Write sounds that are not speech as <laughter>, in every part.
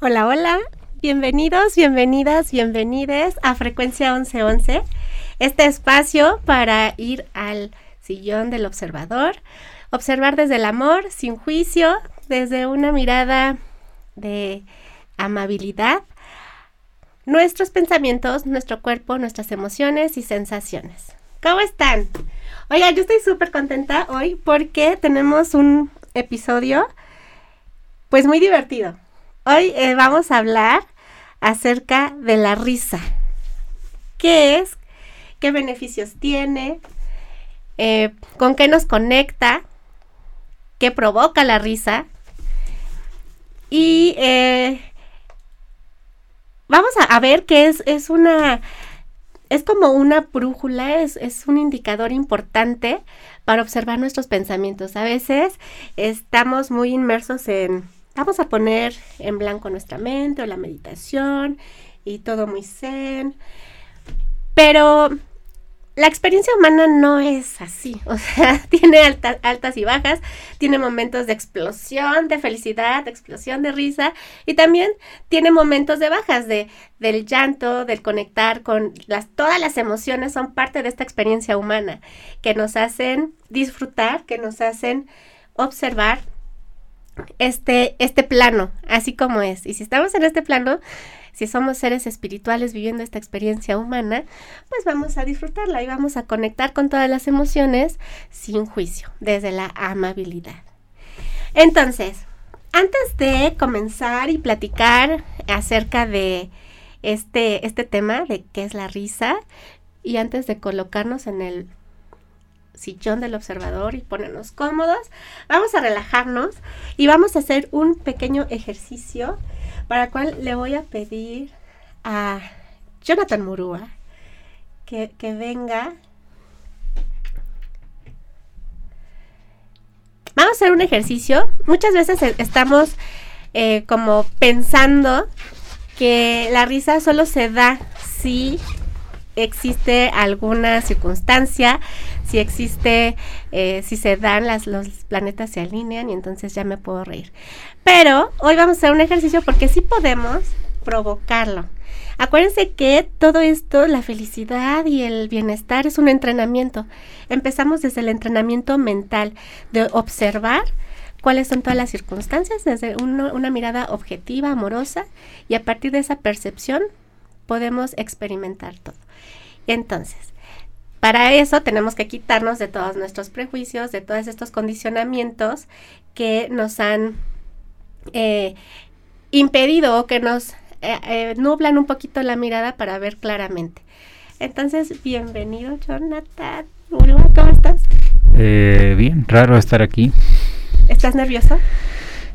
Hola, hola. Bienvenidos, bienvenidas, bienvenides a Frecuencia 1111. Este espacio para ir al sillón del observador, observar desde el amor, sin juicio, desde una mirada de amabilidad, nuestros pensamientos, nuestro cuerpo, nuestras emociones y sensaciones. ¿Cómo están? Oiga, yo estoy súper contenta hoy porque tenemos un episodio pues muy divertido. Hoy eh, vamos a hablar acerca de la risa. ¿Qué es? ¿Qué beneficios tiene? Eh, ¿Con qué nos conecta? ¿Qué provoca la risa? Y eh, vamos a, ver que es, es una es como una brújula, es, es, un indicador importante para observar nuestros pensamientos. A veces estamos muy inmersos en, vamos a poner en blanco nuestra mente o la meditación y todo muy zen, pero la experiencia humana no es así, <laughs> o sea, tiene altas y bajas, tiene momentos de explosión, de felicidad, de explosión de risa y también tiene momentos de bajas, de, del llanto, del conectar con las, todas las emociones son parte de esta experiencia humana que nos hacen disfrutar, que nos hacen observar este, este plano, así como es. Y si estamos en este plano, si somos seres espirituales viviendo esta experiencia humana, pues vamos a disfrutarla y vamos a conectar con todas las emociones sin juicio, desde la amabilidad. Entonces, antes de comenzar y platicar acerca de este, este tema de qué es la risa, y antes de colocarnos en el sillón del observador y ponernos cómodos, vamos a relajarnos y vamos a hacer un pequeño ejercicio para el cual le voy a pedir a Jonathan Murúa que, venga. Vamos a hacer un ejercicio. Muchas veces e, estamos eh, como pensando que la risa solo se da si existe alguna circunstancia, si existe, eh, si se dan las, los planetas se alinean y entonces ya me puedo reír. Pero hoy vamos a hacer un ejercicio porque sí podemos provocarlo. Acuérdense que todo esto, la felicidad y el bienestar es un entrenamiento. Empezamos desde el entrenamiento mental, de observar cuáles son todas las circunstancias desde una mirada objetiva, amorosa, y a partir de esa percepción podemos experimentar todo. Entonces, para eso tenemos que quitarnos de todos nuestros prejuicios, de todos estos condicionamientos que nos han eh, impedido o que nos eh, eh, nublan un poquito la mirada para ver claramente. Entonces, bienvenido, Jonathan. ¿Cómo estás? bien, raro estar aquí. ¿Estás nervioso?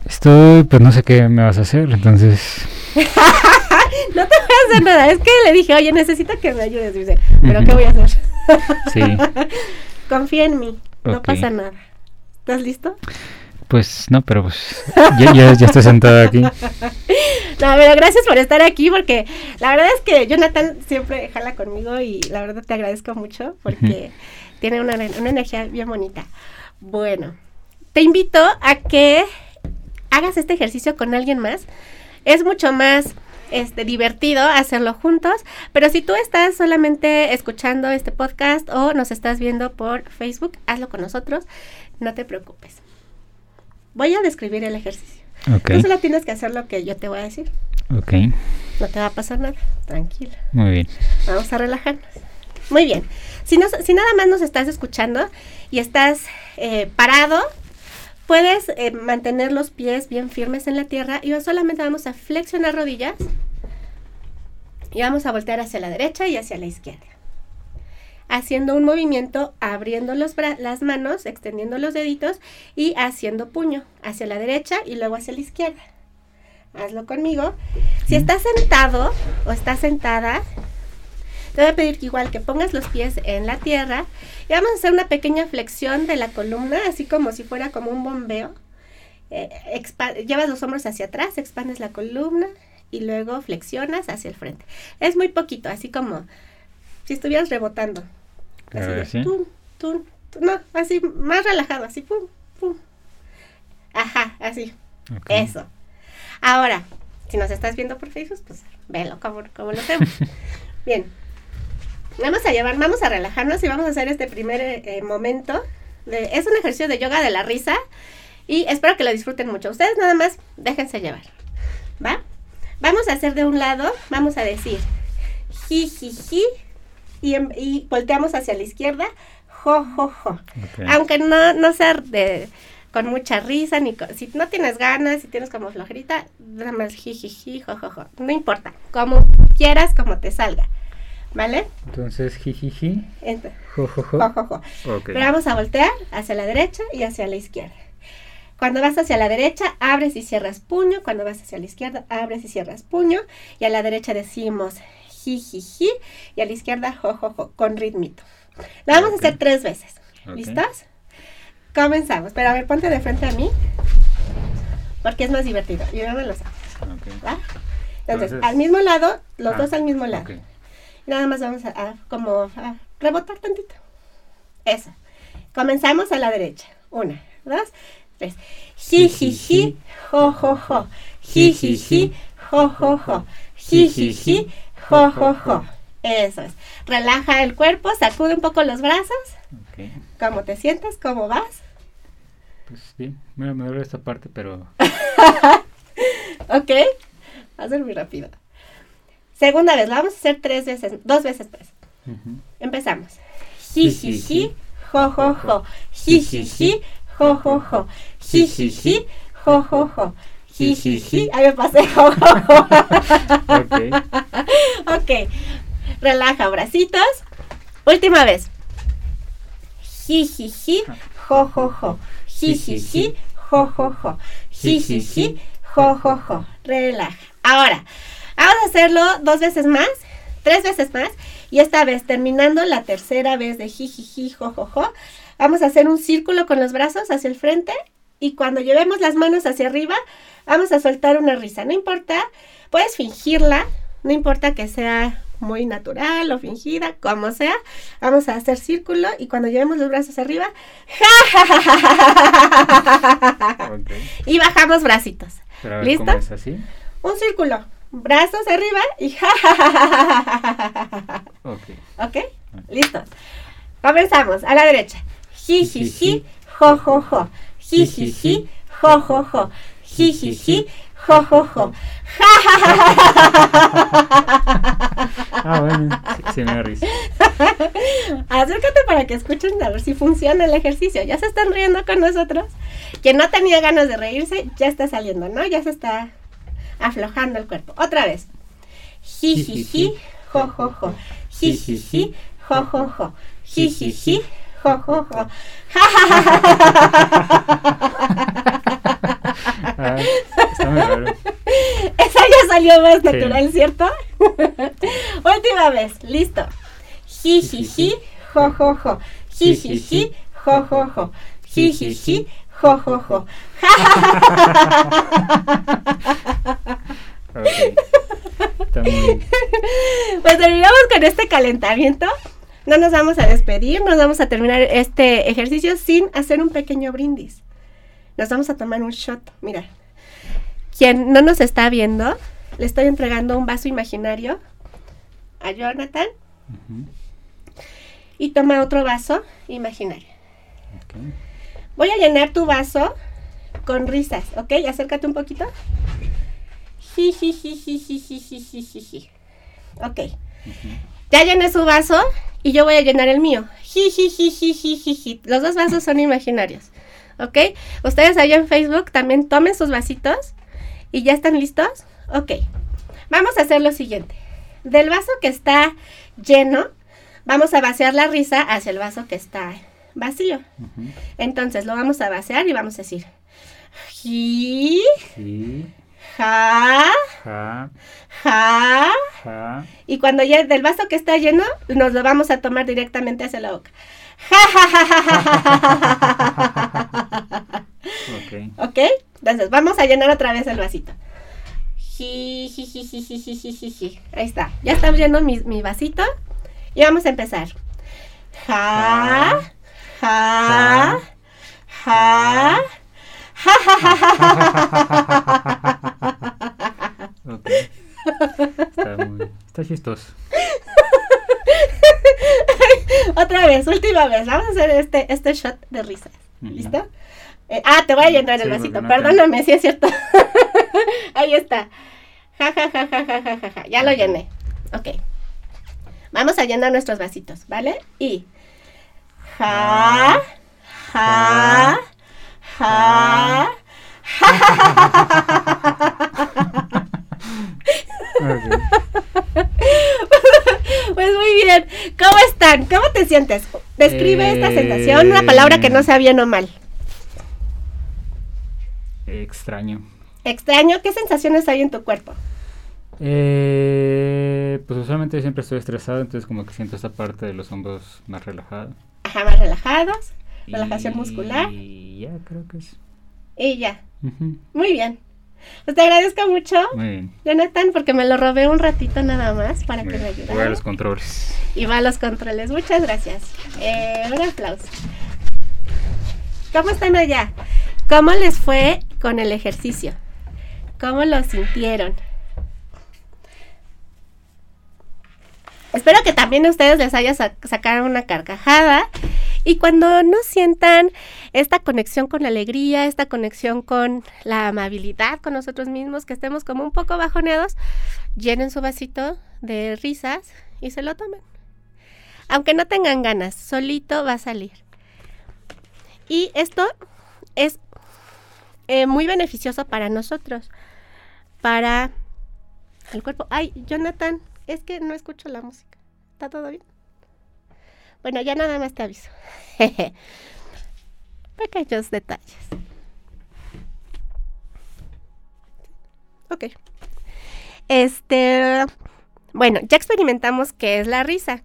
Estoy, pues no sé qué me vas a hacer, entonces... <laughs> no te voy a hacer nada. Es que le dije, oye, necesito que me ayudes. Dice, pero ¿qué voy a hacer? sí. <laughs> Confía en mí. No pasa nada. ¿Estás listo? Pues no, pero pues ya, ya, estoy sentado aquí. <laughs> No, pero gracias por estar aquí porque la verdad es que Jonathan siempre jala conmigo y la verdad te agradezco mucho porque tiene una, una energía bien bonita. Bueno, te invito a que hagas este ejercicio con alguien más. Es mucho más este, divertido hacerlo juntos, pero si tú estás solamente escuchando este podcast o nos estás viendo por Facebook, hazlo con nosotros, no te preocupes. Voy a describir el ejercicio. Okay. No solo tienes que hacer lo que yo te voy a decir. Ok. No te va a pasar nada, tranquila. Muy bien. Vamos a relajarnos. Muy bien. Si, no, si nada más nos estás escuchando y estás eh, parado, Puedes eh, mantener los pies bien firmes en la tierra y solamente vamos a flexionar rodillas y vamos a voltear hacia la derecha y hacia la izquierda. Haciendo un movimiento, abriendo los las manos, extendiendo los deditos y haciendo puño hacia la derecha y luego hacia la izquierda. Hazlo conmigo. Si estás sentado o estás sentada, te voy a pedir que igual que pongas los pies en la tierra y vamos a hacer una pequeña flexión de la columna, así como si fuera como un bombeo. Eh, llevas los hombros hacia atrás, expandes la columna y luego flexionas hacia el frente. Es muy poquito, así como si estuvieras rebotando. Así, no, así más relajado, así, pum, pum. Ajá, así. Eso. Ahora, Si nos estás viendo por Facebook, pues velo como, como lo hacemos. <laughs> Bien. Vamos a llevar, vamos a relajarnos y vamos a hacer este primer eh, eh, momento. De, es un ejercicio de yoga de la risa y espero que lo disfruten mucho. Ustedes nada más déjense llevar. ¿Va? Vamos a hacer de un lado, vamos a decir ji, ji, ji y, em, y volteamos hacia la izquierda, jo, jo, jo. Aunque no, no sea de con mucha risa, ni si no tienes ganas, si tienes como flojerita, nada más jijiji, jojojo. No importa, como quieras, como te salga. ¿Vale? Entonces, jijiji. Jo, Pero vamos a voltear hacia la derecha y hacia la izquierda. Cuando vas hacia la derecha, abres y cierras puño. Cuando vas hacia la izquierda, abres y cierras puño. Y a la derecha decimos jijiji y a la izquierda jojojo, con ritmito. Lo vamos a hacer tres veces. ¿Listos? Comenzamos. Pero a ver, ponte de frente a mí. Porque es más divertido. Y me los ojos. Entonces, al mismo lado, los ah, dos al mismo lado. Nada más vamos a, como rebotar tantito. Eso. Comenzamos a la derecha. Una, dos, tres. Ji, ji, ji, jo, jo, jo. Ji, ji, ji, jo, jo, jo. Ji, ji, ji, jo, jo, jo. Eso es. Relaja el cuerpo, sacude un poco los brazos. ¿Cómo te sientes? ¿Cómo vas? Pues bien, me, me duele esta parte, pero... <laughs> ok, va a ser muy rápido. Segunda vez, vamos a hacer tres veces, dos veces pues. Empezamos. Ji, ji, ji, jo, jo, jo. Ji, ji, ji, jo, jo, jo. Ji, ji, ji, jo, jo, jo. Ji, ji, ji. Ahí me pasé, jo, jo, jo. ok. Ok. Relaja bracitos. Última vez. Ji, ji, ji, jo, jo, jo. Ji, ji, ji, jo, jo, jo. Ji, ji, ji, jo, jo, jo. Relaja. Ahora, vamos a hacerlo dos veces más, tres veces más. Y esta vez, terminando la tercera vez de ji, ji, ji, jo, jo, jo, vamos a hacer un círculo con los brazos hacia el frente. Y cuando llevemos las manos hacia arriba, vamos a soltar una risa. No importa, puedes fingirla, no importa que sea muy natural o fingida, como sea. Vamos a hacer círculo y cuando llevemos los brazos arriba, <laughs> y bajamos bracitos. ¿Listo? es así? Un círculo, brazos arriba y ok. ¿Ok? Listo. Comenzamos a la derecha. Ji, ji, ji, jo, jo, jo. Ji, ji, ji, jo, jo, jo. Ji, ji, ji, jo, jo, jo. ah, bueno, sí, me da risa. Acércate para que escuchen a ver si funciona el ejercicio. Ya se están riendo con nosotros. Quien no tenía ganas de reírse, ya está saliendo, ¿no? Ya se está aflojando el cuerpo. Otra vez. Ji, ji, ji, jo, jo, jo. Ji, ji, ji, jo, jo, jo. Ji, ji, ji, jo, jo, jo. Ah, está muy raro. Esa ya salió más natural, ¿cierto? Última vez, listo. Ji, ji, ji, jo, jo, jo. Ji, ji, ji, <laughs> jo, jo, jo. Ji, ji, ji, jo, jo, jo. <laughs> okay. Pues terminamos con este calentamiento. No nos vamos a despedir, nos vamos a terminar este ejercicio sin hacer un pequeño brindis. Nos vamos a tomar un shot. Mira, quien no nos está viendo, le estoy entregando un vaso imaginario a Jonathan. Y toma otro vaso imaginario. Voy a llenar tu vaso con risas, ¿ok? Acércate un poquito. Ok. Ya llené su vaso y yo voy a llenar el mío. Los dos vasos son imaginarios. ¿Ok? Ustedes allá en Facebook también tomen sus vasitos ¿Y ya están listos? Ok. Vamos a hacer lo siguiente. Del vaso que está lleno, vamos a vaciar la risa hacia el vaso que está vacío. Entonces lo vamos a vaciar y vamos a decir ji, ja, ja, ja, Y cuando ya del vaso que está lleno, nos lo vamos a tomar directamente hacia la boca. Ja, ja, ja, ja, ja, ja, Ok. Ok. Entonces, vamos a llenar otra vez el vasito. Ahí está. Ya está lleno mi, mi vasito. Y vamos a empezar. Ja, ja, ja, ja, ja, ja, ja, <laughs> chistoso. <laughs> Otra vez, última vez. Vamos a hacer este, este shot de risas. ¿Listo? Eh, ah, te voy a llenar el vasito. Perdóname, si es cierto. <laughs> Ahí está. Ja, ja, ja, ja, ja, ja, ja, Ya lo llené. Ok. Vamos a llenar nuestros vasitos, ¿vale? Y. Ja. Ja. Ja. Pues muy bien. ¿Cómo están? ¿Cómo te sientes? Describe esta sensación, una palabra que no sea bien o mal. Extraño. Extraño, ¿qué sensaciones hay en tu cuerpo? Eh, pues usualmente siempre estoy estresado, entonces como que siento esta parte de los hombros más relajada. Ajá, más relajados, relajación muscular. Y ya, creo que es. Y ya. Muy bien. Pues te agradezco mucho, Muy bien. Jonathan, porque me lo robé un ratito nada más para que me ayudara. Voy a los controles. Y va a los controles. Muchas gracias. Eh, un aplauso. ¿Cómo están allá? ¿Cómo les fue con el ejercicio? ¿Cómo lo sintieron? Espero que también a ustedes les haya sacado una carcajada y cuando no sientan esta conexión con la alegría, esta conexión con la amabilidad con nosotros mismos, que estemos como un poco bajoneados, llenen su vasito de risas y se lo tomen. Aunque no tengan ganas, solito va a salir. Y esto es eh, muy beneficioso para nosotros, para el cuerpo. Ay, Jonathan, es que no escucho la música. ¿Está todo bien? Bueno, ya nada más te aviso. <laughs> Pequeños detalles. Ok. Este, bueno, ya experimentamos qué es la risa.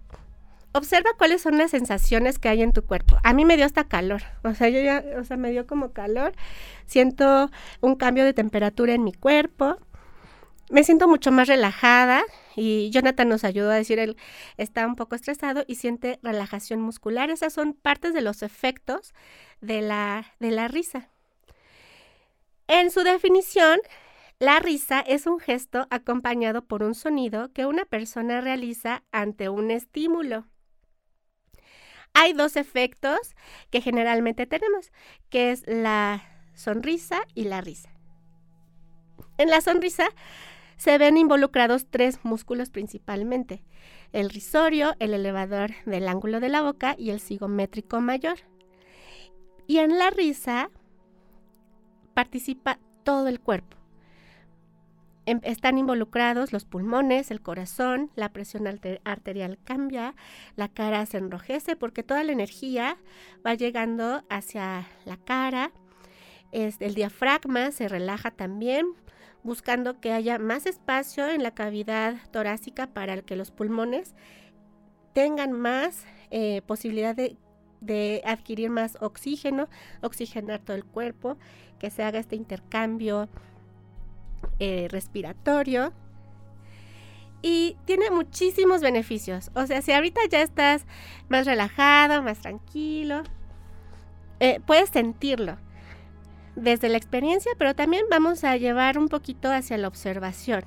Observa cuáles son las sensaciones que hay en tu cuerpo. A mí me dio hasta calor. O sea, yo ya, o sea, me dio como calor. Siento un cambio de temperatura en mi cuerpo. Me siento mucho más relajada y Jonathan nos ayudó a decir, él está un poco estresado y siente relajación muscular. Esas son partes de los efectos de la, de la risa. En su definición, la risa es un gesto acompañado por un sonido que una persona realiza ante un estímulo. Hay dos efectos que generalmente tenemos, que es la sonrisa y la risa. En la sonrisa se ven involucrados tres músculos principalmente, el risorio, el elevador del ángulo de la boca y el cigométrico mayor. Y en la risa participa todo el cuerpo. Em, están involucrados los pulmones, el corazón, la presión arterial cambia, la cara se enrojece porque toda la energía va llegando hacia la cara. el diafragma se relaja también buscando que haya más espacio en la cavidad torácica para que los pulmones tengan más eh, posibilidad de, adquirir más oxígeno, oxigenar todo el cuerpo, que se haga este intercambio eh, respiratorio. Y tiene muchísimos beneficios. O sea, si ahorita ya estás más relajado, más tranquilo, eh, puedes sentirlo desde la experiencia, pero también vamos a llevar un poquito hacia la observación.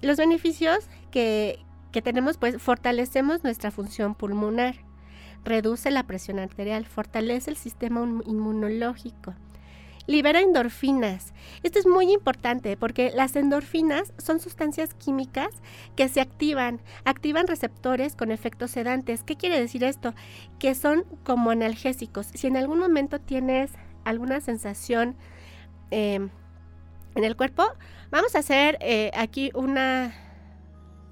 Los beneficios que, tenemos, pues fortalecemos nuestra función pulmonar, reduce la presión arterial, fortalece el sistema inmunológico, libera endorfinas. Esto es muy importante porque las endorfinas son sustancias químicas que se activan, activan receptores con efectos sedantes. ¿Qué quiere decir esto? Que son como analgésicos. Si en algún momento tienes alguna sensación em, en el cuerpo, vamos a hacer eh, aquí una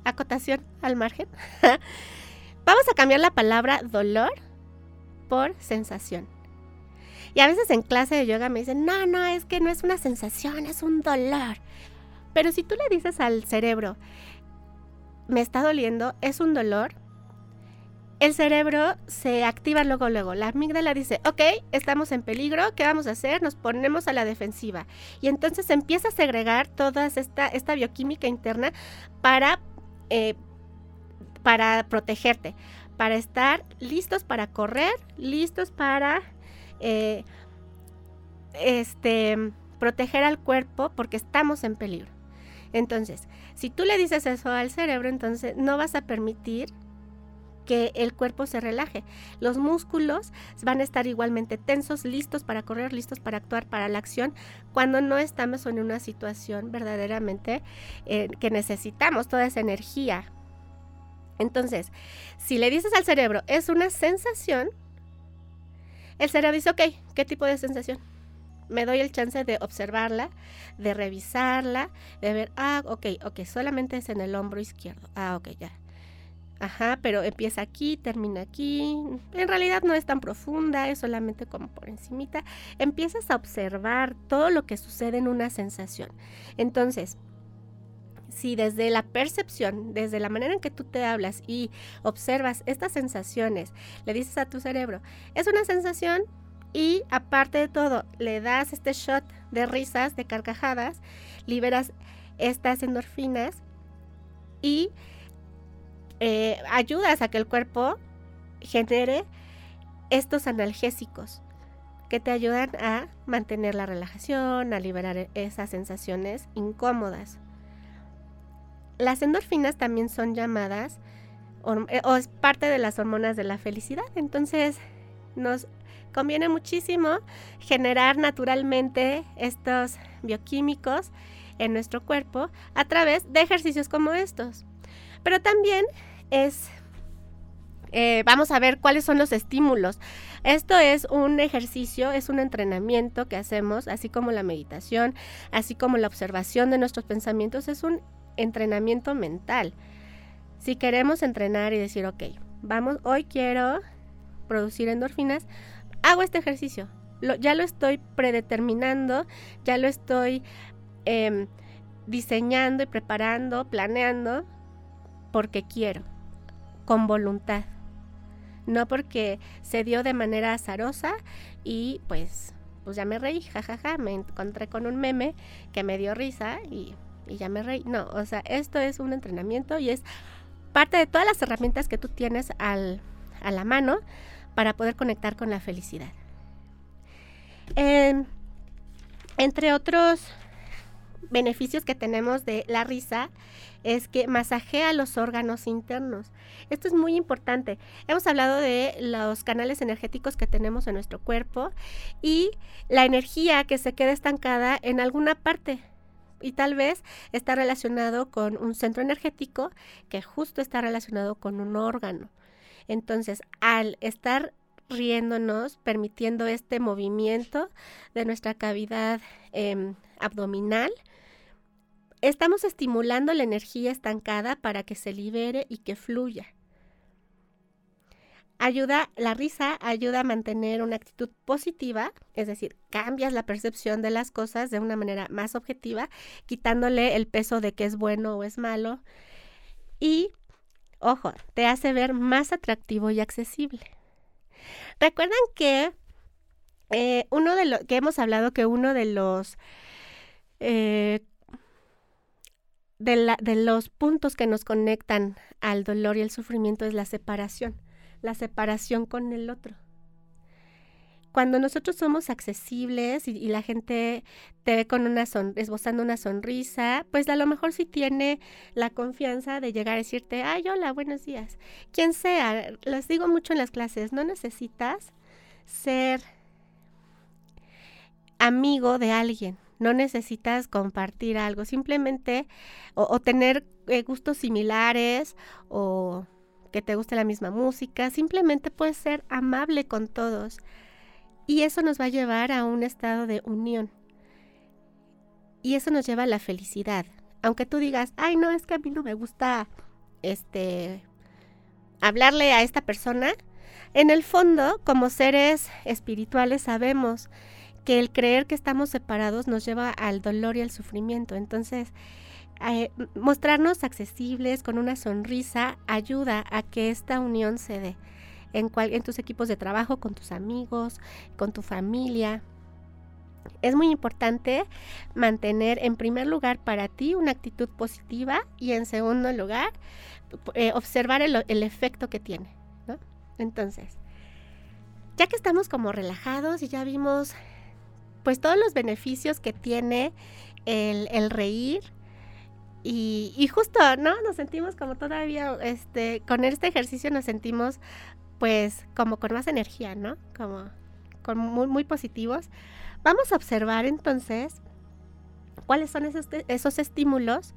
acotación al margen. <laughs> vamos a cambiar la palabra dolor por sensación. Y a veces en clase de yoga me dicen, no, no, es que no es una sensación, es un dolor. Pero si tú le dices al cerebro, me está doliendo, es un dolor, el cerebro se activa luego, luego. La amígdala dice, ok, estamos en peligro, ¿qué vamos a hacer? Nos ponemos a la defensiva. Y entonces empieza a segregar toda esta, esta bioquímica interna para, eh, para protegerte, para estar listos para correr, listos para eh, este, proteger al cuerpo porque estamos en peligro. Entonces, si tú le dices eso al cerebro, entonces no vas a permitir que el cuerpo se relaje. Los músculos van a estar igualmente tensos, listos para correr, listos para actuar, para la acción, cuando no estamos en una situación verdaderamente eh, que necesitamos toda esa energía. Entonces, si le dices al cerebro, es una sensación, el cerebro dice, ok, ¿qué tipo de sensación? Me doy el chance de observarla, de revisarla, de ver, ah, ok, ok, solamente es en el hombro izquierdo. Ah, ok, ya Ajá, pero empieza aquí, termina aquí. En realidad no es tan profunda, es solamente como por encimita. Empiezas a observar todo lo que sucede en una sensación. Entonces, si desde la percepción, desde la manera en que tú te hablas y observas estas sensaciones, le dices a tu cerebro, es una sensación y aparte de todo, le das este shot de risas, de carcajadas, liberas estas endorfinas y eh, ayudas a que el cuerpo genere estos analgésicos que te ayudan a mantener la relajación, a liberar esas sensaciones incómodas. Las endorfinas también son llamadas eh, o es parte de las hormonas de la felicidad, entonces nos conviene muchísimo generar naturalmente estos bioquímicos en nuestro cuerpo a través de ejercicios como estos. Pero también es, eh, vamos a ver cuáles son los estímulos. Esto es un ejercicio, es un entrenamiento que hacemos, así como la meditación, así como la observación de nuestros pensamientos, es un entrenamiento mental. Si queremos entrenar y decir, ok, vamos, hoy quiero producir endorfinas, hago este ejercicio. ya lo estoy predeterminando, ya lo estoy em, diseñando y preparando, planeando porque quiero, con voluntad. No porque se dio de manera azarosa y pues, pues ya me reí, jajaja, me encontré con un meme que me dio risa y, y ya me reí. No, o sea, esto es un entrenamiento y es parte de todas las herramientas que tú tienes al, a la mano para poder conectar con la felicidad. entre otros beneficios que tenemos de la risa es que masajea los órganos internos. Esto es muy importante. Hemos hablado de los canales energéticos que tenemos en nuestro cuerpo y la energía que se queda estancada en alguna parte. Y tal vez está relacionado con un centro energético que justo está relacionado con un órgano. Entonces, al estar riéndonos, permitiendo este movimiento de nuestra cavidad em, abdominal, Estamos estimulando la energía estancada para que se libere y que fluya. Ayuda, la risa ayuda a mantener una actitud positiva, es decir, cambias la percepción de las cosas de una manera más objetiva, quitándole el peso de que es bueno o es malo. Y, ojo, te hace ver más atractivo y accesible. Recuerdan que eh, uno de lo que hemos hablado que uno de los eh, de, los puntos que nos conectan al dolor y el sufrimiento es la separación, la separación con el otro. Cuando nosotros somos accesibles y, la gente te ve con una son, esbozando una sonrisa, pues a lo mejor sí tiene la confianza de llegar a decirte, ay, hola, buenos días. Quien sea, les digo mucho en las clases, no necesitas ser amigo de alguien no necesitas compartir algo, simplemente o, tener eh, gustos similares o que te guste la misma música, simplemente puedes ser amable con todos y eso nos va a llevar a un estado de unión. Y eso nos lleva a la felicidad. Aunque tú digas, ay, no, es que a mí no me gusta este hablarle a esta persona, en el fondo, como seres espirituales, sabemos que el creer que estamos separados nos lleva al dolor y al sufrimiento. Entonces, eh, mostrarnos accesibles con una sonrisa ayuda a que esta unión se dé en, en tus equipos de trabajo, con tus amigos, con tu familia. Es muy importante mantener en primer lugar para ti una actitud positiva y en segundo lugar eh, observar el, efecto que tiene. Entonces, ya que estamos como relajados y ya vimos pues todos los beneficios que tiene el, reír Y, justo, ¿no? Nos sentimos como todavía, este, con este ejercicio nos sentimos pues como con más energía, ¿no? Como muy, muy positivos. Vamos a observar entonces cuáles son esos, esos estímulos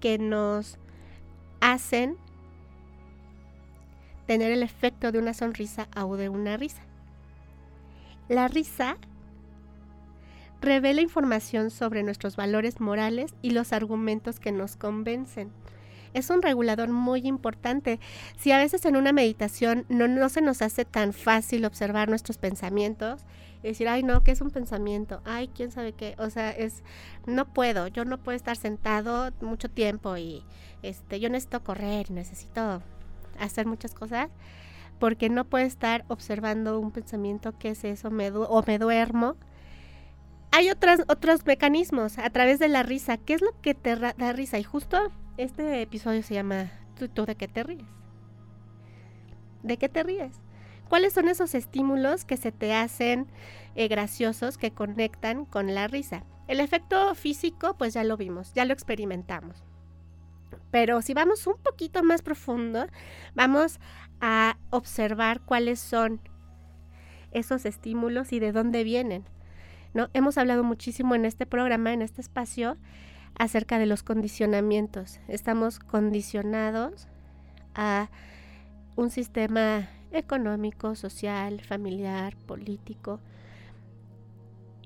que nos hacen tener el efecto de una sonrisa o de una risa. La risa revela información sobre nuestros valores morales y los argumentos que nos convencen. Es un regulador muy importante. Si a veces en una meditación no, no se nos hace tan fácil observar nuestros pensamientos, y decir, ay no, ¿qué es un pensamiento? Ay, quién sabe qué. O sea, es, no puedo, yo no puedo estar sentado mucho tiempo y este, yo necesito correr, necesito hacer muchas cosas porque no puedo estar observando un pensamiento que es eso, me o me duermo. Hay otras, otros mecanismos a través de la risa. ¿Qué es lo que te da risa? Y justo este episodio se llama ¿Tú, de qué te ríes? ¿De qué te ríes? ¿Cuáles son esos estímulos que se te hacen eh, graciosos, que conectan con la risa? El efecto físico, pues ya lo vimos, ya lo experimentamos. Pero si vamos un poquito más profundo, vamos a observar cuáles son esos estímulos y de dónde vienen. ¿No? Hemos hablado muchísimo en este programa, en este espacio, acerca de los condicionamientos. Estamos condicionados a un sistema económico, social, familiar, político.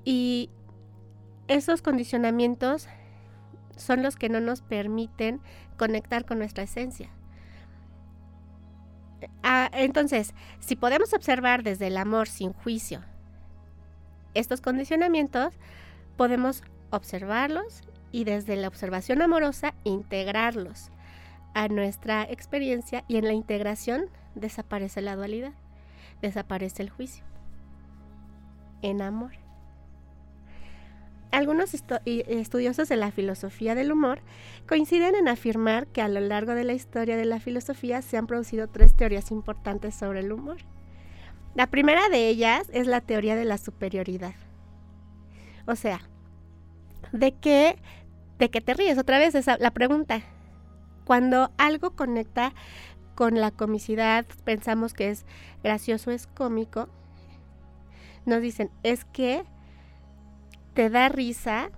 Y esos condicionamientos son los que no nos permiten conectar con nuestra esencia. Ah, entonces, si podemos observar desde el amor sin juicio estos condicionamientos, podemos observarlos y desde la observación amorosa integrarlos a nuestra experiencia y en la integración desaparece la dualidad, desaparece el juicio. En amor. Algunos estudiosos de la filosofía del humor coinciden en afirmar que a lo largo de la historia de la filosofía se han producido tres teorías importantes sobre el humor. La primera de ellas es la teoría de la superioridad. O sea, ¿de qué, de qué te ríes? Otra vez esa, la pregunta. Cuando algo conecta con la comicidad, pensamos que es gracioso, es cómico, nos dicen, es que te da risa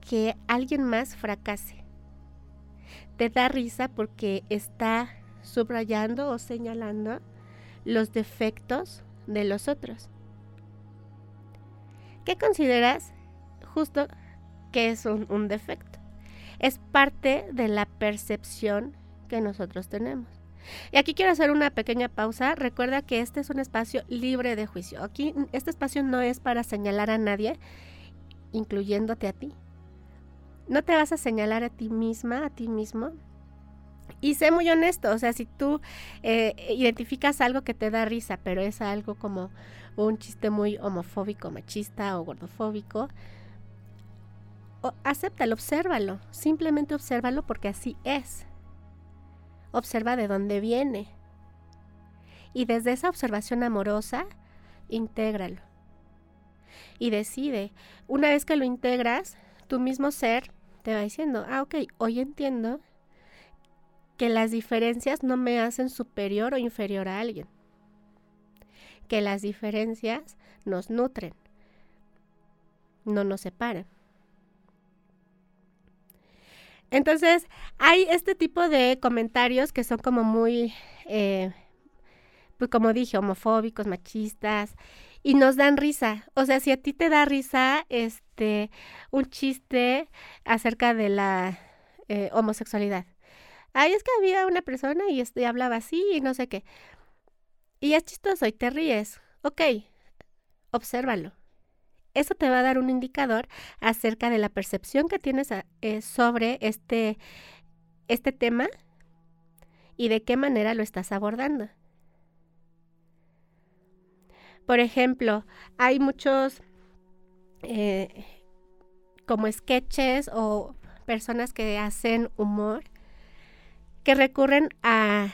que alguien más fracase. Te da risa porque está subrayando o señalando los defectos de los otros. ¿Qué consideras justo que es un, un defecto? Es parte de la percepción que nosotros tenemos. Y aquí quiero hacer una pequeña pausa. Recuerda que este es un espacio libre de juicio. Aquí este espacio no es para señalar a nadie, incluyéndote a ti. No te vas a señalar a ti misma, a ti mismo. Y sé muy honesto, o sea, si tú eh, identificas algo que te da risa, pero es algo como un chiste muy homofóbico, machista o gordofóbico, o, acéptalo, obsérvalo, simplemente obsérvalo porque así es. Observa de dónde viene. Y desde esa observación amorosa, intégralo. Y decide. Una vez que lo integras, tu mismo ser te va diciendo, ah, ok, hoy entiendo que las diferencias no me hacen superior o inferior a alguien. Que las diferencias nos nutren, no nos separan. Entonces, hay este tipo de comentarios que son como muy, eh, pues como dije, homofóbicos, machistas, y nos dan risa. O sea, si a ti te da risa, este, un chiste acerca de la eh, homosexualidad. Ay, es que había una persona y este, hablaba así y no sé qué. Y es chistoso y te ríes. Ok, obsérvalo. Eso te va a dar un indicador acerca de la percepción que tienes eh, sobre este, este tema y de qué manera lo estás abordando. Por ejemplo, hay muchos eh, como sketches o personas que hacen humor que recurren a,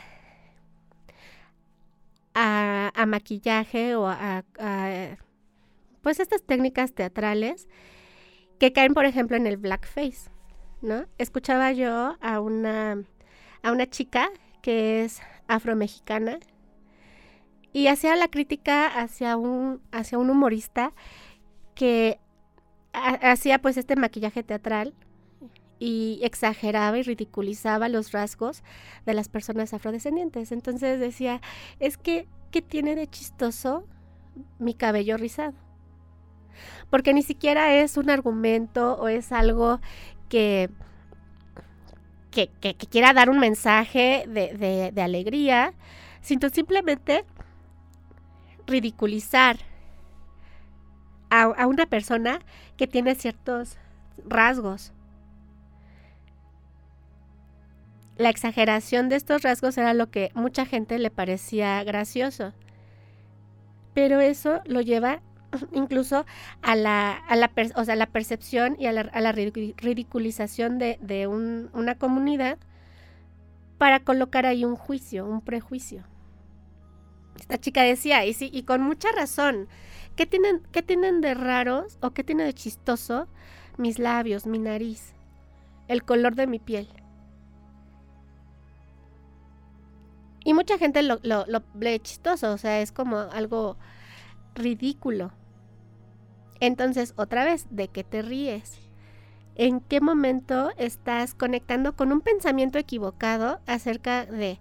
a, maquillaje o a, pues estas técnicas teatrales que caen, por ejemplo, en el blackface. ¿no? Escuchaba yo a una, a una chica que es afromexicana y hacía la crítica hacia un, hacia un humorista que hacía pues este maquillaje teatral y exageraba y ridiculizaba los rasgos de las personas afrodescendientes. Entonces decía, es que, ¿qué tiene de chistoso mi cabello rizado? Porque ni siquiera es un argumento o es algo que, que, quiera dar un mensaje de, de alegría, sino simplemente ridiculizar a, una persona que tiene ciertos rasgos. La exageración de estos rasgos era lo que mucha gente le parecía gracioso. Pero eso lo lleva <clears throat> incluso a la, a la, o sea, la percepción y a la, ridiculización de, una comunidad para colocar ahí un juicio, un prejuicio. Esta chica decía, y sí, y con mucha razón, ¿Qué tienen, ¿Qué tienen de raros o qué tiene de chistoso mis labios, mi nariz, el color de mi piel? Y mucha gente lo, ve chistoso, o sea, es como algo ridículo. Entonces, otra vez, ¿de qué te ríes? ¿En qué momento estás conectando con un pensamiento equivocado acerca de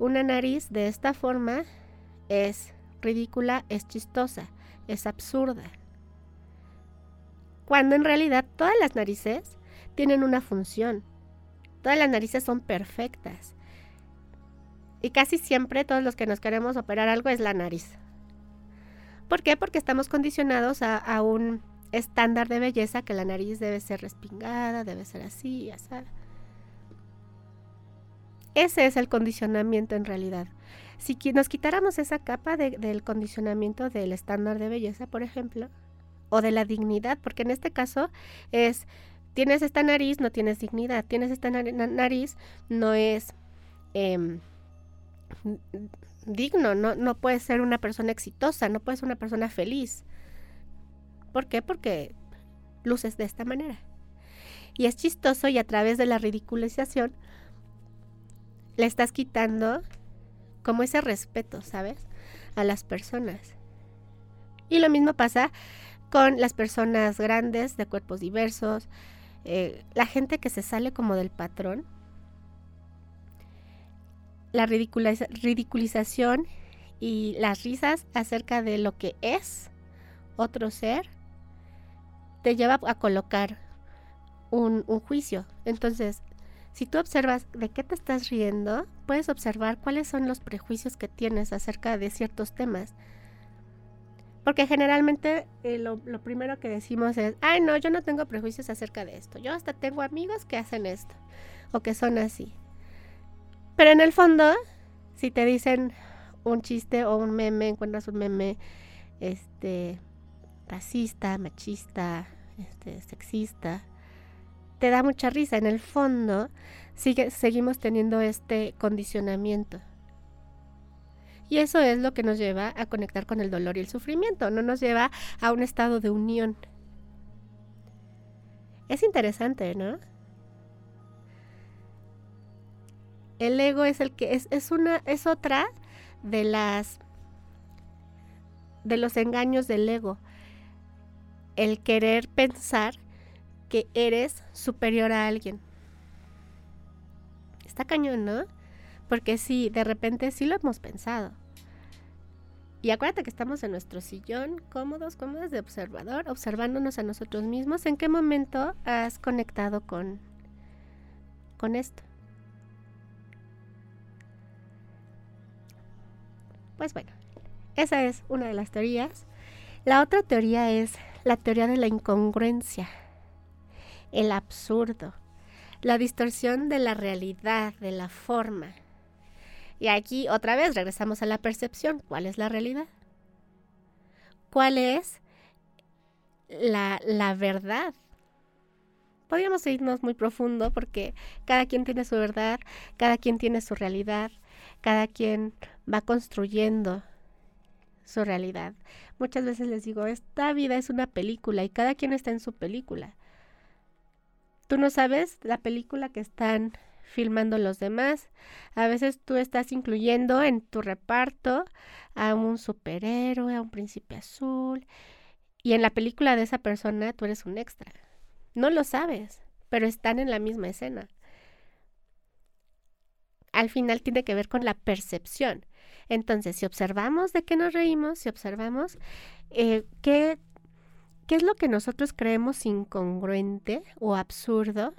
una nariz de esta forma es ridícula, es chistosa? es absurda. Cuando en realidad todas las narices tienen una función. Todas las narices son perfectas. Y casi siempre todos los que nos queremos operar algo es la nariz. ¿Por qué? Porque estamos condicionados a, un estándar de belleza que la nariz debe ser respingada, debe ser así, así. Ese es el condicionamiento en realidad. Si nos quitáramos esa capa del condicionamiento del estándar de belleza, por ejemplo, o de la dignidad, porque en este caso es, tienes esta nariz, no tienes dignidad, tienes esta nariz, no es em, digno, no, no puedes ser una persona exitosa, no puedes ser una persona feliz. ¿Por qué? Porque luces de esta manera. Y es chistoso y a través de la ridiculización le estás quitando como ese respeto, ¿sabes? A las personas. Y lo mismo pasa con las personas grandes, de cuerpos diversos, eh, la gente que se sale como del patrón. La ridiculización y las risas acerca de lo que es otro ser te lleva a colocar un, juicio. Entonces, si tú observas de qué te estás riendo, puedes observar cuáles son los prejuicios que tienes acerca de ciertos temas. Porque generalmente eh, lo, primero que decimos es, ay no, yo no tengo prejuicios acerca de esto. Yo hasta tengo amigos que hacen esto o que son así. Pero en el fondo, si te dicen un chiste o un meme, encuentras un meme este racista, machista, este, sexista, te da mucha risa. En el fondo, sigue, seguimos teniendo este condicionamiento. Y eso es lo que nos lleva a conectar con el dolor y el sufrimiento, no nos lleva a un estado de unión. Es interesante, ¿no? El ego es el que es, es una, es otra de las de los engaños del ego. El querer pensar que eres superior a alguien. Está cañón, ¿no? Porque sí, de repente sí lo hemos pensado. Y acuérdate que estamos en nuestro sillón, cómodos, cómodos de observador, observándonos a nosotros mismos. ¿En qué momento has conectado con, con esto? Pues bueno, esa es una de las teorías. La otra teoría es la teoría de la incongruencia el absurdo, la distorsión de la realidad, de la forma. Y aquí otra vez regresamos a la percepción. ¿Cuál es la realidad? ¿Cuál es la, la verdad? Podríamos irnos muy profundo porque cada quien tiene su verdad, cada quien tiene su realidad, cada quien va construyendo su realidad. Muchas veces les digo, esta vida es una película y cada quien está en su película. tú no sabes la película que están filmando los demás. A veces tú estás incluyendo en tu reparto a un superhéroe, a un príncipe azul, y en la película de esa persona tú eres un extra. No lo sabes, pero están en la misma escena. Al final tiene que ver con la percepción. Entonces, si observamos de qué nos reímos, si observamos eh, qué, qué es lo que nosotros creemos incongruente o absurdo,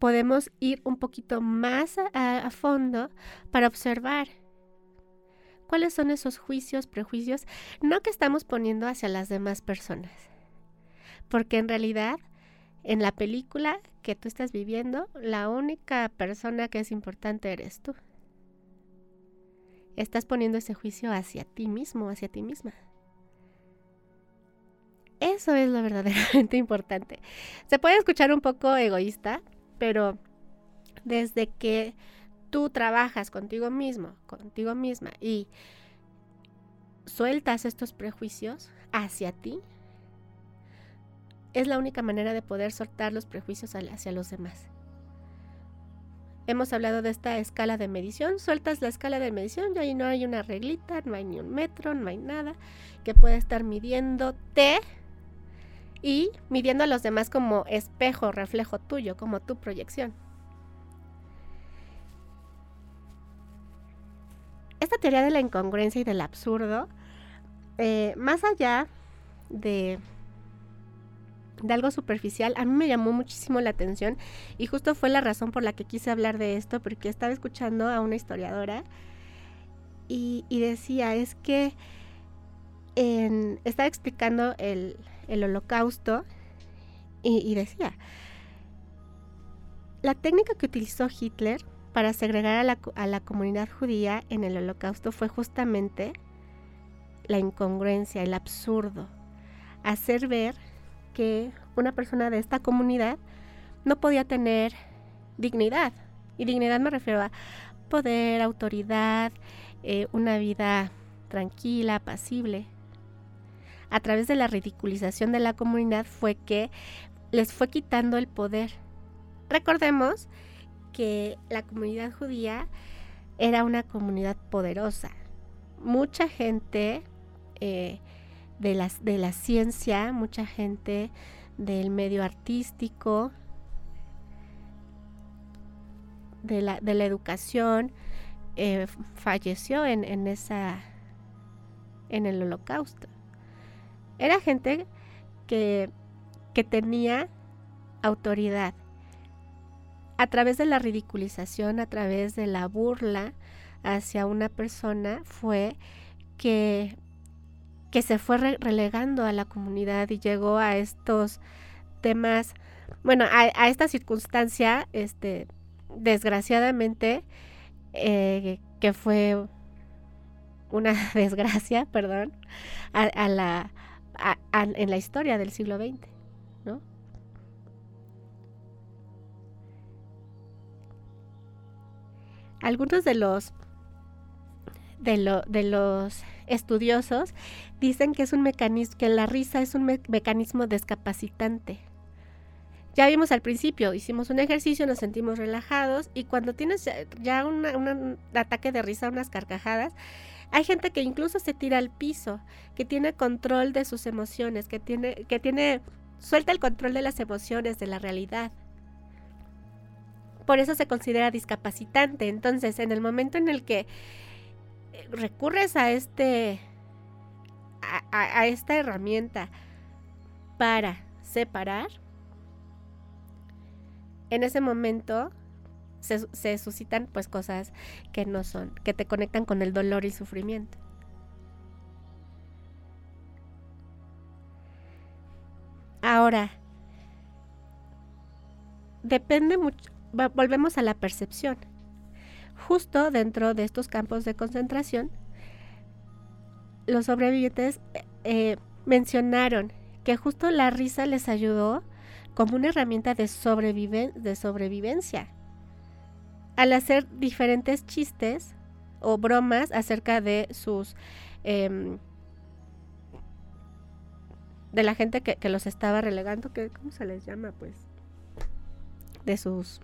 podemos ir un poquito más a, fondo para observar cuáles son esos juicios, prejuicios, no que estamos poniendo hacia las demás personas. Porque en realidad, en la película que tú estás viviendo, la única persona que es importante eres tú. Estás poniendo ese juicio hacia ti mismo, hacia ti misma. Eso es lo <laughs> verdaderamente importante. Se puede escuchar un poco egoísta, pero desde que tú trabajas contigo mismo, contigo misma y sueltas estos prejuicios hacia ti, es la única manera de poder soltar los prejuicios hacia los demás. Hemos hablado de esta escala de medición, sueltas la escala de medición y ahí no hay una reglita, no hay ni un metro, no hay nada que pueda estar midiéndote y midiendo a los demás como espejo, reflejo tuyo, como tu proyección. Esta teoría de la incongruencia y del absurdo, eh, más allá de, de algo superficial, a mí me llamó muchísimo la atención y justo fue la razón por la que quise hablar de esto, porque estaba escuchando a una historiadora y, decía, es que estaba explicando el, el holocausto y, decía, la técnica que utilizó Hitler para segregar a la, a la, comunidad judía en el holocausto fue justamente la incongruencia, el absurdo, hacer ver que una persona de esta comunidad no podía tener dignidad. Y dignidad me refiero a poder, autoridad, eh, una vida tranquila, apacible a través de la ridiculización de la comunidad fue que les fue quitando el poder. Recordemos que la comunidad judía era una comunidad poderosa. Mucha gente eh, de, de la ciencia, mucha gente del medio artístico, de la, de la educación, eh, falleció en, en, esa, en el holocausto. Era gente que, que tenía autoridad. A través de la ridiculización, a través de la burla hacia una persona, fue que, que se fue relegando a la comunidad y llegó a estos temas, bueno, a, esta circunstancia, este, desgraciadamente, eh, que fue una <laughs> desgracia, perdón, a la, en la historia del siglo XX, ¿no? Algunos de los de, de los estudiosos dicen que es un mecanismo, que la risa es un mecanismo descapacitante. Ya vimos al principio, hicimos un ejercicio, nos sentimos relajados y cuando tienes ya un ataque de risa, unas carcajadas, hay gente que incluso se tira al piso, que tiene control de sus emociones, que tiene, que tiene, suelta el control de las emociones, de la realidad. Por eso se considera discapacitante. Entonces, en el momento en el que recurres a este, a, esta herramienta para separar, en ese momento se, suscitan pues cosas que no son, que te conectan con el dolor y sufrimiento. Ahora, depende mucho, volvemos a la percepción. Justo dentro de estos campos de concentración, los sobrevivientes eh, mencionaron que justo la risa les ayudó como una herramienta de, de sobrevivencia al hacer diferentes chistes o bromas acerca de sus... Em, de la gente que, los estaba relegando, que, ¿cómo se les llama? Pues de sus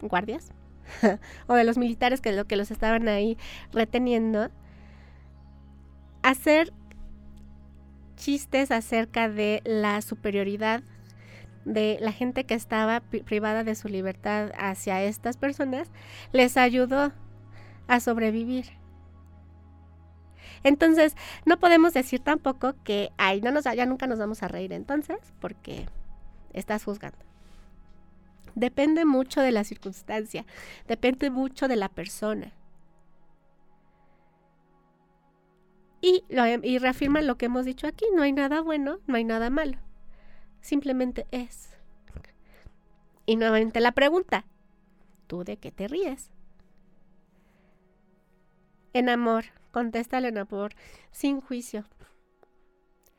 guardias <laughs> o de los militares que lo que los estaban ahí reteniendo, hacer chistes acerca de la superioridad de la gente que estaba privada de su libertad hacia estas personas, les ayudó a sobrevivir. Entonces, no podemos decir tampoco que, ay, no nos, ya nunca nos vamos a reír entonces, porque estás juzgando. Depende mucho de la circunstancia, depende mucho de la persona. Y, lo, y reafirma lo que hemos dicho aquí, no hay nada bueno, no hay nada malo, simplemente es. Y nuevamente la pregunta, ¿tú de qué te ríes? En amor, contéstale en amor, sin juicio.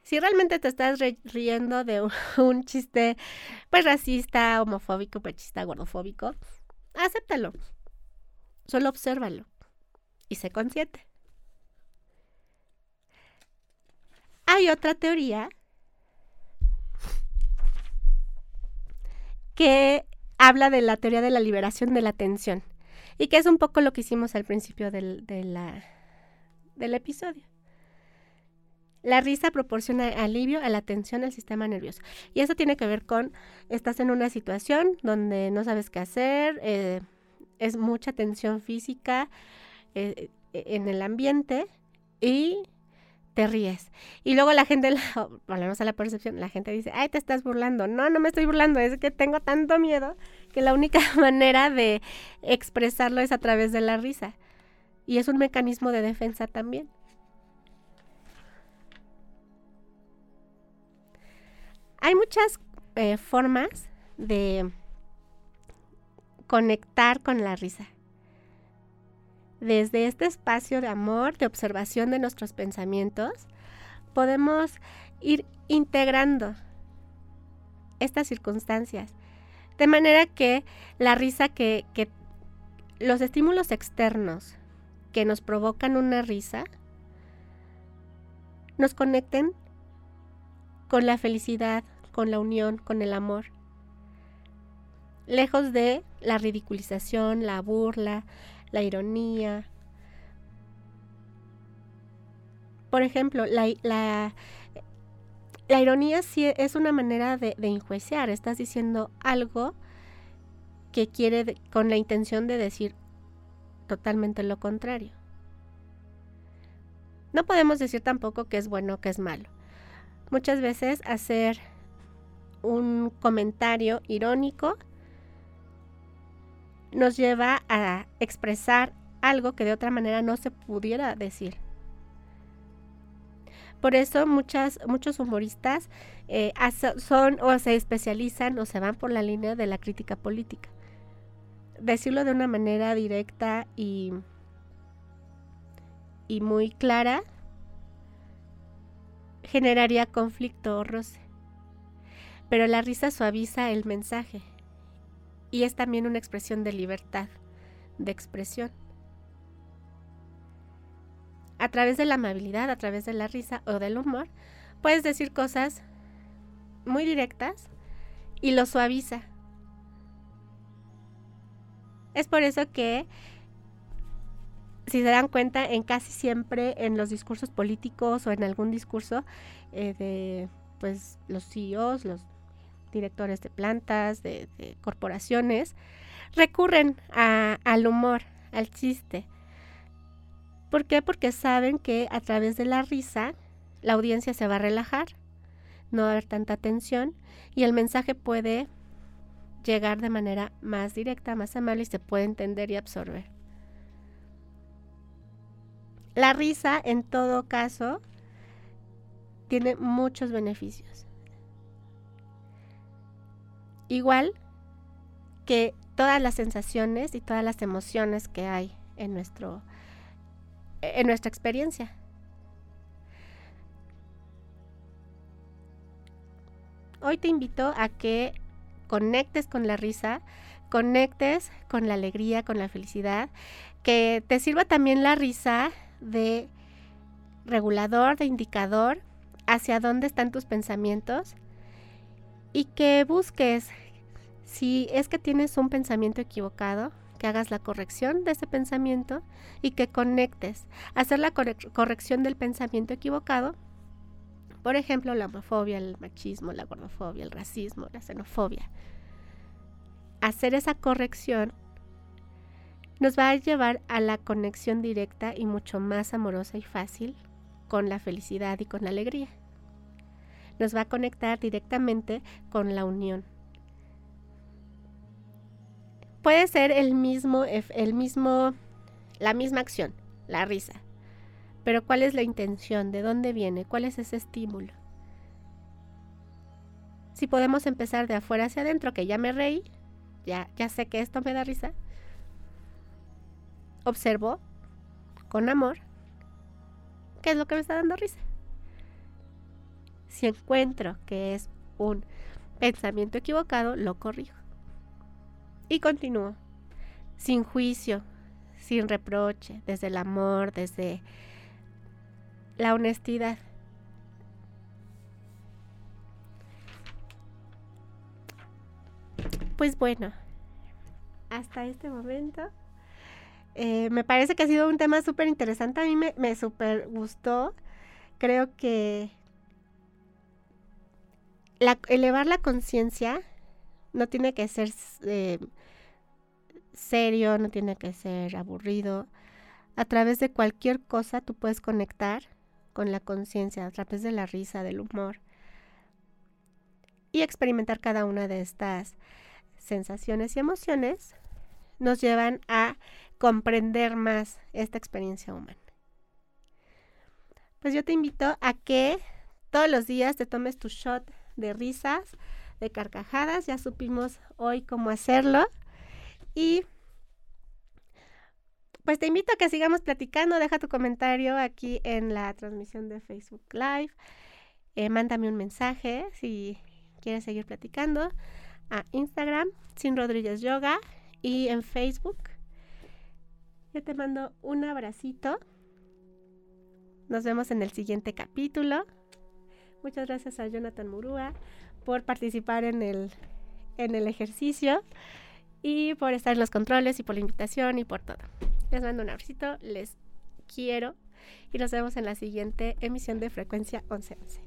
Si realmente te estás riendo de <laughs> un, chiste, pues racista, homofóbico, pechista, gordofóbico, acéptalo. Solo obsérvalo y sé consciente. Hay otra teoría que habla de la teoría de la liberación de la atención y que es un poco lo que hicimos al principio del, del episodio. La risa proporciona alivio a la tensión del sistema nervioso. Y eso tiene que ver con, estás en una situación donde no sabes qué hacer, eh, es mucha tensión física eh, en el ambiente y te ríes. Y luego la gente, <laughs> volvemos a la percepción, la gente dice, ay, te estás burlando. No, no me estoy burlando, es que tengo tanto miedo que la única <laughs> manera de expresarlo es a través de la risa. Y es un mecanismo de defensa también. Hay muchas eh, formas de conectar con la risa desde este espacio de amor, de observación de nuestros pensamientos, podemos ir integrando estas circunstancias. De manera que la risa que, que los estímulos externos que nos provocan una risa nos conecten con la felicidad, con la unión, con el amor. Lejos de la ridiculización, la burla, la ironía. Por ejemplo, la, la, ironía sí es una manera de, de enjuiciar. Estás diciendo algo que quiere con la intención de decir totalmente lo contrario. No podemos decir tampoco que es bueno o que es malo. Muchas veces hacer un comentario irónico nos lleva a expresar algo que de otra manera no se pudiera decir. Por eso muchas, muchos humoristas eh, son o se especializan o se van por la línea de la crítica política. Decirlo de una manera directa y, y muy clara generaría conflicto o roce. Pero la risa suaviza el mensaje y es también una expresión de libertad, de expresión. A través de la amabilidad, a través de la risa o del humor, puedes decir cosas muy directas y lo suaviza. Es por eso que, si se dan cuenta, en casi siempre en los discursos políticos o en algún discurso eh, de pues los CEOs, los directores de plantas, de, corporaciones, recurren al humor, al chiste. ¿Por qué? Porque saben que a través de la risa la audiencia se va a relajar, no va a haber tanta tensión y el mensaje puede llegar de manera más directa, más amable y se puede entender y absorber. La risa, en todo caso, tiene muchos beneficios. Igual que todas las sensaciones y todas las emociones que hay en, nuestro, en nuestra experiencia. Hoy te invito a que conectes con la risa, conectes con la alegría, con la felicidad, que te sirva también la risa de regulador, de indicador hacia dónde están tus pensamientos y que busques Si es que tienes un pensamiento equivocado, que hagas la corrección de ese pensamiento y que conectes. Hacer la corrección del pensamiento equivocado, por ejemplo, la homofobia, el machismo, la gordofobia, el racismo, la xenofobia. Hacer esa corrección nos va a llevar a la conexión directa y mucho más amorosa y fácil con la felicidad y con la alegría. Nos va a conectar directamente con la unión puede ser el mismo, el mismo, la misma acción, la risa. Pero ¿cuál es la intención? ¿De dónde viene? ¿Cuál es ese estímulo? Si podemos empezar de afuera hacia adentro, que ya me reí, ya, ya sé que esto me da risa. Observo con amor qué es lo que me está dando risa. Si encuentro que es un pensamiento equivocado, lo corrijo. Y continúo, sin juicio, sin reproche, desde el amor, desde la honestidad. Pues bueno, hasta este momento eh, me parece que ha sido un tema súper interesante. A mí me, me súper gustó. Creo que elevar la conciencia no tiene que ser eh, serio, no tiene que ser aburrido. A través de cualquier cosa tú puedes conectar con la conciencia, a través de la risa, del humor. Y experimentar cada una de estas sensaciones y emociones nos llevan a comprender más esta experiencia humana. Pues yo te invito a que todos los días te tomes tu shot de risas, de carcajadas. Ya supimos hoy cómo hacerlo. Y pues te invito a que sigamos platicando. Deja tu comentario aquí en la transmisión de Facebook Live. Eh, mándame un mensaje si quieres seguir platicando a Instagram, Sin Rodríguez Yoga, y en Facebook. Yo te mando un abracito. Nos vemos en el siguiente capítulo. Muchas gracias a Jonathan Murúa por participar en el, en el ejercicio y por estar en los controles y por la invitación y por todo. Les mando un abracito, les quiero y nos vemos en la siguiente emisión de Frecuencia 1111.